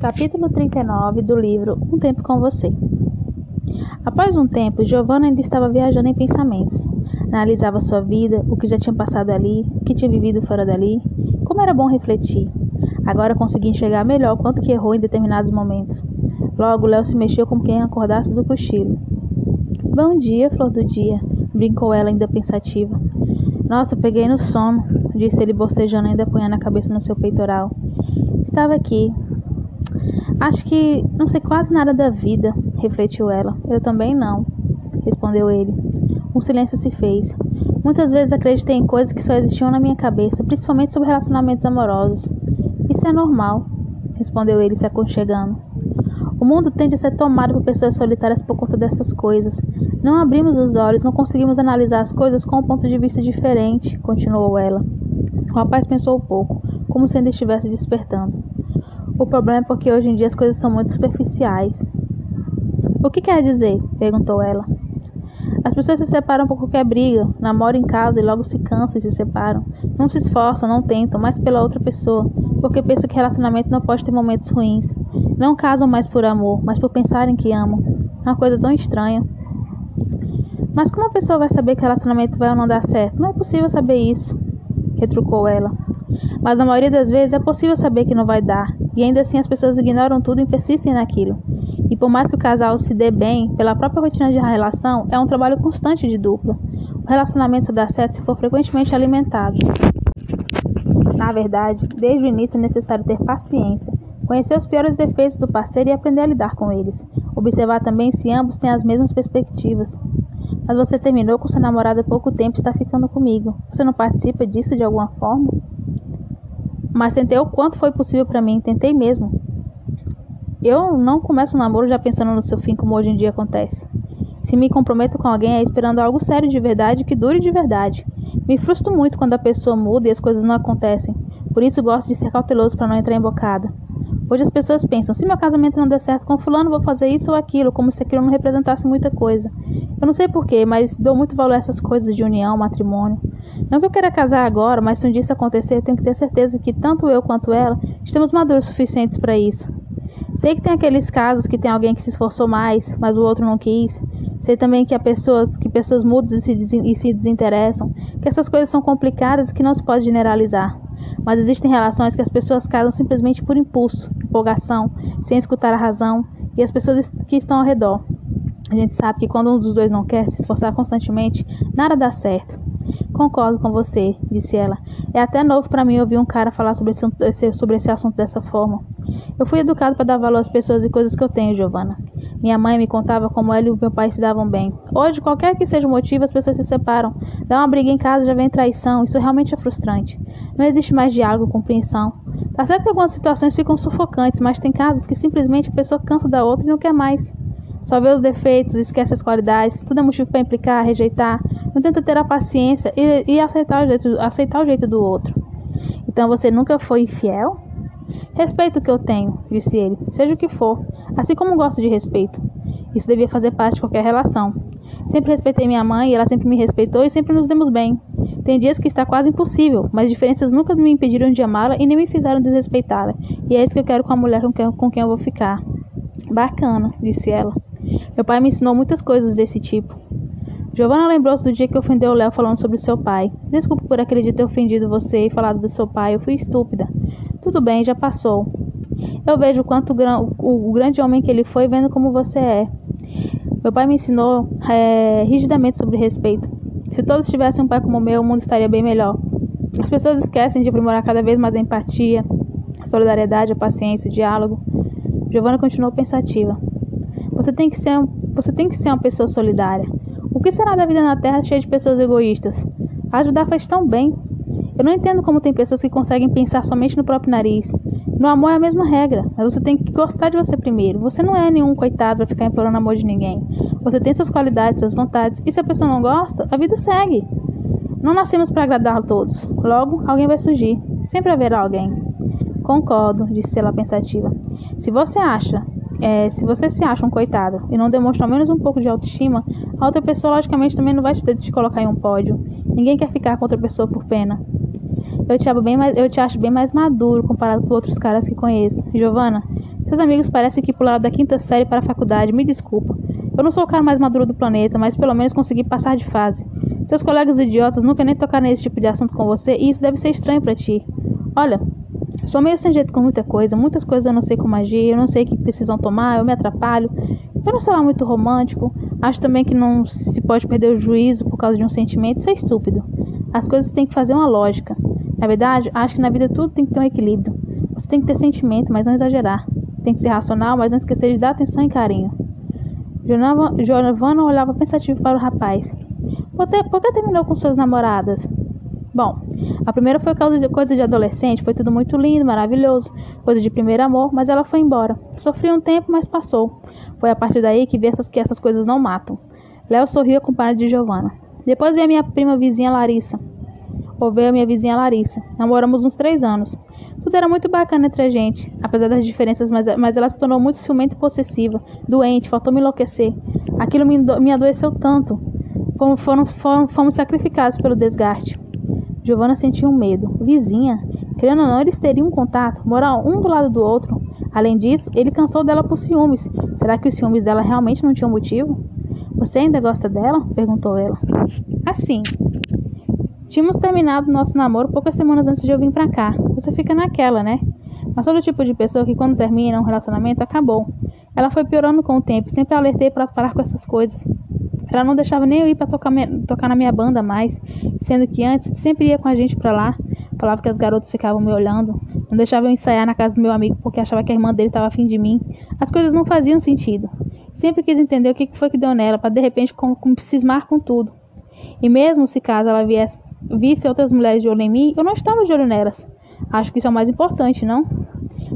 Capítulo 39 do livro Um Tempo com Você. Após um tempo, Giovanna ainda estava viajando em pensamentos. Analisava sua vida, o que já tinha passado ali, o que tinha vivido fora dali. Como era bom refletir. Agora conseguia enxergar melhor o quanto que errou em determinados momentos. Logo, Léo se mexeu como quem acordasse do cochilo. Bom dia, flor do dia, brincou ela ainda pensativa. Nossa, peguei no sono, disse ele bocejando ainda apoiando a cabeça no seu peitoral. Estava aqui, Acho que não sei quase nada da vida, refletiu ela. Eu também não, respondeu ele. Um silêncio se fez. Muitas vezes acreditei em coisas que só existiam na minha cabeça, principalmente sobre relacionamentos amorosos. Isso é normal, respondeu ele se aconchegando. O mundo tende a ser tomado por pessoas solitárias por conta dessas coisas. Não abrimos os olhos, não conseguimos analisar as coisas com um ponto de vista diferente, continuou ela. O rapaz pensou um pouco, como se ainda estivesse despertando. O problema é porque hoje em dia as coisas são muito superficiais. O que quer dizer? perguntou ela. As pessoas se separam por qualquer briga, namoram em casa e logo se cansam e se separam. Não se esforçam, não tentam, mais pela outra pessoa, porque pensam que relacionamento não pode ter momentos ruins. Não casam mais por amor, mas por pensarem que amam. É uma coisa tão estranha. Mas como a pessoa vai saber que relacionamento vai ou não dar certo? Não é possível saber isso, retrucou ela. Mas na maioria das vezes é possível saber que não vai dar, e ainda assim as pessoas ignoram tudo e persistem naquilo. E por mais que o casal se dê bem, pela própria rotina de relação, é um trabalho constante de dupla. O relacionamento só dá certo se for frequentemente alimentado. Na verdade, desde o início é necessário ter paciência, conhecer os piores defeitos do parceiro e aprender a lidar com eles. Observar também se ambos têm as mesmas perspectivas. Mas você terminou com seu namorado há pouco tempo e está ficando comigo. Você não participa disso de alguma forma? Mas tentei o quanto foi possível para mim, tentei mesmo. Eu não começo um namoro já pensando no seu fim como hoje em dia acontece. Se me comprometo com alguém é esperando algo sério de verdade que dure de verdade. Me frustro muito quando a pessoa muda e as coisas não acontecem. Por isso gosto de ser cauteloso para não entrar embocada. Hoje as pessoas pensam: se meu casamento não der certo com fulano, vou fazer isso ou aquilo, como se aquilo não representasse muita coisa. Eu não sei porquê, mas dou muito valor a essas coisas de união, matrimônio. Não que eu queira casar agora, mas se um dia isso acontecer, tenho que ter certeza que tanto eu quanto ela estamos maduros suficientes para isso. Sei que tem aqueles casos que tem alguém que se esforçou mais, mas o outro não quis. Sei também que há pessoas que pessoas mudam e se, e se desinteressam, que essas coisas são complicadas e que não se pode generalizar. Mas existem relações que as pessoas casam simplesmente por impulso, empolgação, sem escutar a razão e as pessoas que estão ao redor. A gente sabe que quando um dos dois não quer se esforçar constantemente, nada dá certo. Concordo com você, disse ela. É até novo para mim ouvir um cara falar sobre esse, sobre esse assunto dessa forma. Eu fui educado para dar valor às pessoas e coisas que eu tenho, Giovanna. Minha mãe me contava como ela e o meu pai se davam bem. Hoje, qualquer que seja o motivo, as pessoas se separam. Dá uma briga em casa já vem traição. Isso realmente é frustrante. Não existe mais diálogo, compreensão. Tá certo que algumas situações ficam sufocantes, mas tem casos que simplesmente a pessoa cansa da outra e não quer mais. Só vê os defeitos, esquece as qualidades, tudo é motivo para implicar, rejeitar, tenta ter a paciência e, e aceitar, o jeito, aceitar o jeito do outro. Então você nunca foi infiel? Respeito o que eu tenho, disse ele, seja o que for, assim como gosto de respeito. Isso devia fazer parte de qualquer relação. Sempre respeitei minha mãe e ela sempre me respeitou e sempre nos demos bem. Tem dias que está quase impossível, mas diferenças nunca me impediram de amá-la e nem me fizeram desrespeitá-la. E é isso que eu quero com a mulher com quem, com quem eu vou ficar. Bacana, disse ela. Meu pai me ensinou muitas coisas desse tipo. Giovanna lembrou-se do dia que ofendeu o Léo falando sobre seu pai. Desculpe por aquele dia ter ofendido você e falado do seu pai. Eu fui estúpida. Tudo bem, já passou. Eu vejo quanto o, o grande homem que ele foi, vendo como você é. Meu pai me ensinou é, rigidamente sobre respeito. Se todos tivessem um pai como o meu, o mundo estaria bem melhor. As pessoas esquecem de aprimorar cada vez mais a empatia, a solidariedade, a paciência, o diálogo. Giovanna continuou pensativa. Você tem que ser, você tem que ser uma pessoa solidária. O que será da vida na Terra cheia de pessoas egoístas? Ajudar faz tão bem. Eu não entendo como tem pessoas que conseguem pensar somente no próprio nariz. No amor é a mesma regra, mas você tem que gostar de você primeiro. Você não é nenhum coitado para ficar implorando amor de ninguém. Você tem suas qualidades, suas vontades, e se a pessoa não gosta, a vida segue. Não nascemos para agradar a todos. Logo, alguém vai surgir. Sempre haverá alguém. Concordo, disse ela pensativa. Se você acha é, se você se acha um coitado e não demonstra ao menos um pouco de autoestima, a outra pessoa logicamente também não vai te, colocar em um pódio. Ninguém quer ficar com outra pessoa por pena. Eu te, bem mais, eu te acho bem mais maduro comparado com outros caras que conheço. Giovana, Seus amigos parecem que pularam da quinta série para a faculdade. Me desculpa. Eu não sou o cara mais maduro do planeta, mas pelo menos consegui passar de fase. Seus colegas idiotas nunca nem tocaram nesse tipo de assunto com você e isso deve ser estranho para ti. Olha, sou meio sem jeito com muita coisa, muitas coisas eu não sei como agir, eu não sei que decisão tomar, eu me atrapalho. Eu não sou lá muito romântico, acho também que não se pode perder o juízo por causa de um sentimento, isso é estúpido. As coisas têm que fazer uma lógica. Na verdade, acho que na vida tudo tem que ter um equilíbrio. Você tem que ter sentimento, mas não exagerar. Tem que ser racional, mas não esquecer de dar atenção e carinho. Giovanna olhava pensativo para o rapaz. Por, que terminou com suas namoradas? Bom, a primeira foi coisa de adolescente, foi tudo muito lindo, maravilhoso, coisa de primeiro amor, mas ela foi embora. Sofri um tempo, mas passou. Foi a partir daí que vi essas, que essas coisas não matam. Léo sorriu acompanhado de Giovanna. Depois veio a minha prima vizinha Larissa. Ou veio a minha vizinha Larissa. Namoramos uns três anos. Tudo era muito bacana entre a gente, apesar das diferenças, mas, mas ela se tornou muito ciumenta e possessiva, doente, faltou me enlouquecer. Aquilo me, me adoeceu tanto. Fomos, foram, foram, fomos sacrificados pelo desgaste. Giovanna sentiu um medo. Vizinha? Querendo ou não, eles teriam um contato, morar um do lado do outro. Além disso, ele cansou dela por ciúmes. Será que os ciúmes dela realmente não tinham motivo? Você ainda gosta dela? perguntou ela. Assim. Tínhamos terminado nosso namoro poucas semanas antes de eu vir pra cá. Você fica naquela, né? Mas sou do tipo de pessoa que quando termina um relacionamento, acabou. Ela foi piorando com o tempo, sempre alertei para parar com essas coisas. Ela não deixava nem eu ir para tocar, tocar na minha banda mais, sendo que antes sempre ia com a gente para lá. Falava que as garotas ficavam me olhando, não deixava eu ensaiar na casa do meu amigo porque achava que a irmã dele estava afim de mim. As coisas não faziam sentido. Sempre quis entender o que foi que deu nela, para de repente com, com cismar com tudo. E mesmo se caso ela viesse, visse outras mulheres de olho em mim, eu não estava de olho nelas. Acho que isso é o mais importante, não?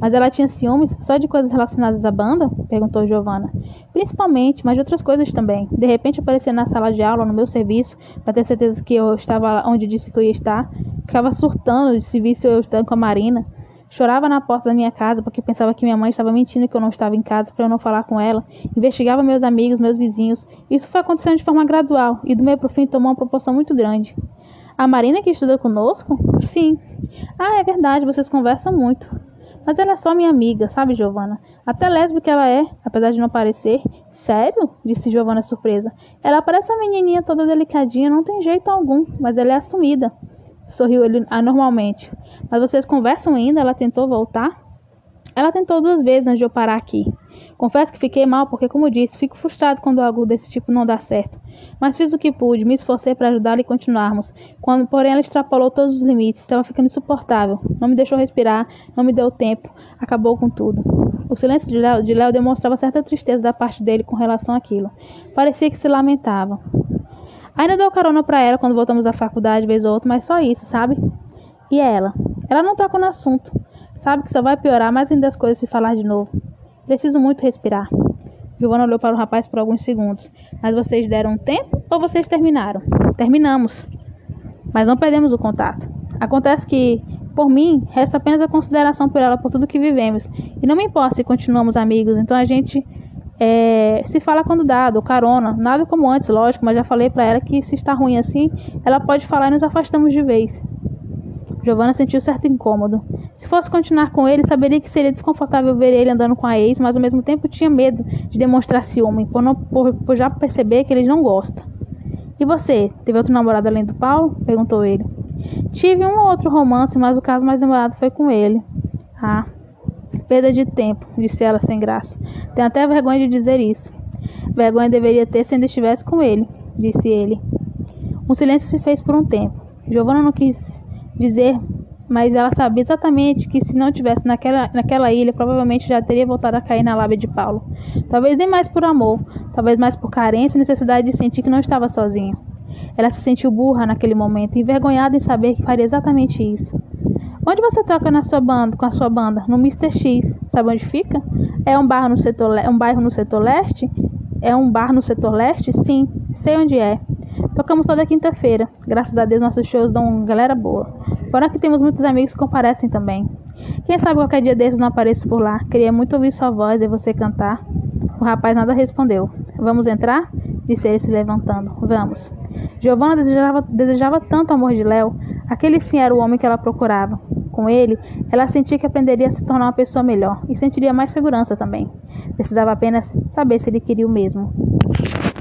Mas ela tinha ciúmes só de coisas relacionadas à banda? Perguntou Giovanna. Principalmente, mas de outras coisas também. De repente aparecer na sala de aula, no meu serviço, para ter certeza que eu estava onde disse que eu ia estar. Ficava surtando se visse eu estando com a Marina. Chorava na porta da minha casa porque pensava que minha mãe estava mentindo que eu não estava em casa para eu não falar com ela. Investigava meus amigos, meus vizinhos. Isso foi acontecendo de forma gradual e do meio para o fim tomou uma proporção muito grande. A Marina que estuda conosco? Sim. Ah, é verdade, vocês conversam muito. Mas ela é só minha amiga, sabe, Giovana? Até lésbica ela é, apesar de não parecer. Sério? disse Giovana surpresa. Ela parece uma menininha toda delicadinha, não tem jeito algum, mas ela é assumida. Sorriu ele anormalmente. Mas vocês conversam ainda? Ela tentou voltar? Ela tentou duas vezes antes de eu parar aqui. Confesso que fiquei mal porque, como disse, fico frustrado quando algo desse tipo não dá certo. Mas fiz o que pude, me esforcei para ajudá-la e continuarmos. Quando, porém, ela extrapolou todos os limites, estava ficando insuportável. Não me deixou respirar, não me deu tempo, acabou com tudo. O silêncio de Léo, de demonstrava certa tristeza da parte dele com relação àquilo. Parecia que se lamentava. Ainda dou carona para ela quando voltamos à faculdade, vez ou outra, mas só isso, sabe? E ela? Ela não toca no assunto. Sabe que só vai piorar mais ainda as coisas se falar de novo. Preciso muito respirar. Giovanna olhou para o rapaz por alguns segundos. Mas vocês deram tempo ou vocês terminaram? Terminamos. Mas não perdemos o contato. Acontece que, por mim, resta apenas a consideração por ela por tudo que vivemos. E não me importa se continuamos amigos, então a gente é, se fala quando dá, ou carona. Nada como antes, lógico, mas já falei para ela que se está ruim assim, ela pode falar e nos afastamos de vez. Giovanna sentiu certo incômodo. Se fosse continuar com ele, saberia que seria desconfortável ver ele andando com a ex, mas ao mesmo tempo tinha medo de demonstrar ciúme, por, não, por, por já perceber que ele não gosta. E você, teve outro namorado além do Paulo? perguntou ele. Tive um ou outro romance, mas o caso mais demorado foi com ele. Ah, perda de tempo, disse ela sem graça. Tenho até vergonha de dizer isso. Vergonha deveria ter se ainda estivesse com ele, disse ele. Um silêncio se fez por um tempo. Giovanna não quis dizer, mas ela sabia exatamente que se não tivesse naquela, naquela ilha, provavelmente já teria voltado a cair na lábia de Paulo. Talvez nem mais por amor, talvez mais por carência e necessidade de sentir que não estava sozinha. Ela se sentiu burra naquele momento, envergonhada em saber que faria exatamente isso. Onde você toca na sua banda, com a sua banda? No Mr. X. Sabe onde fica? É um bar no setor, um bairro no setor leste? É um bar no setor leste? Sim, sei onde é. Tocamos toda quinta-feira. Graças a Deus nossos shows dão uma galera boa. Fora que temos muitos amigos que comparecem também. Quem sabe qualquer dia desses não apareço por lá. Queria muito ouvir sua voz e você cantar. O rapaz nada respondeu. Vamos entrar? Disse ele se levantando. Vamos. Giovanna desejava, desejava tanto o amor de Léo. Aquele sim era o homem que ela procurava. com ele, ela sentia que aprenderia a se tornar uma pessoa melhor e sentiria mais segurança também. Precisava apenas saber se ele queria o mesmo.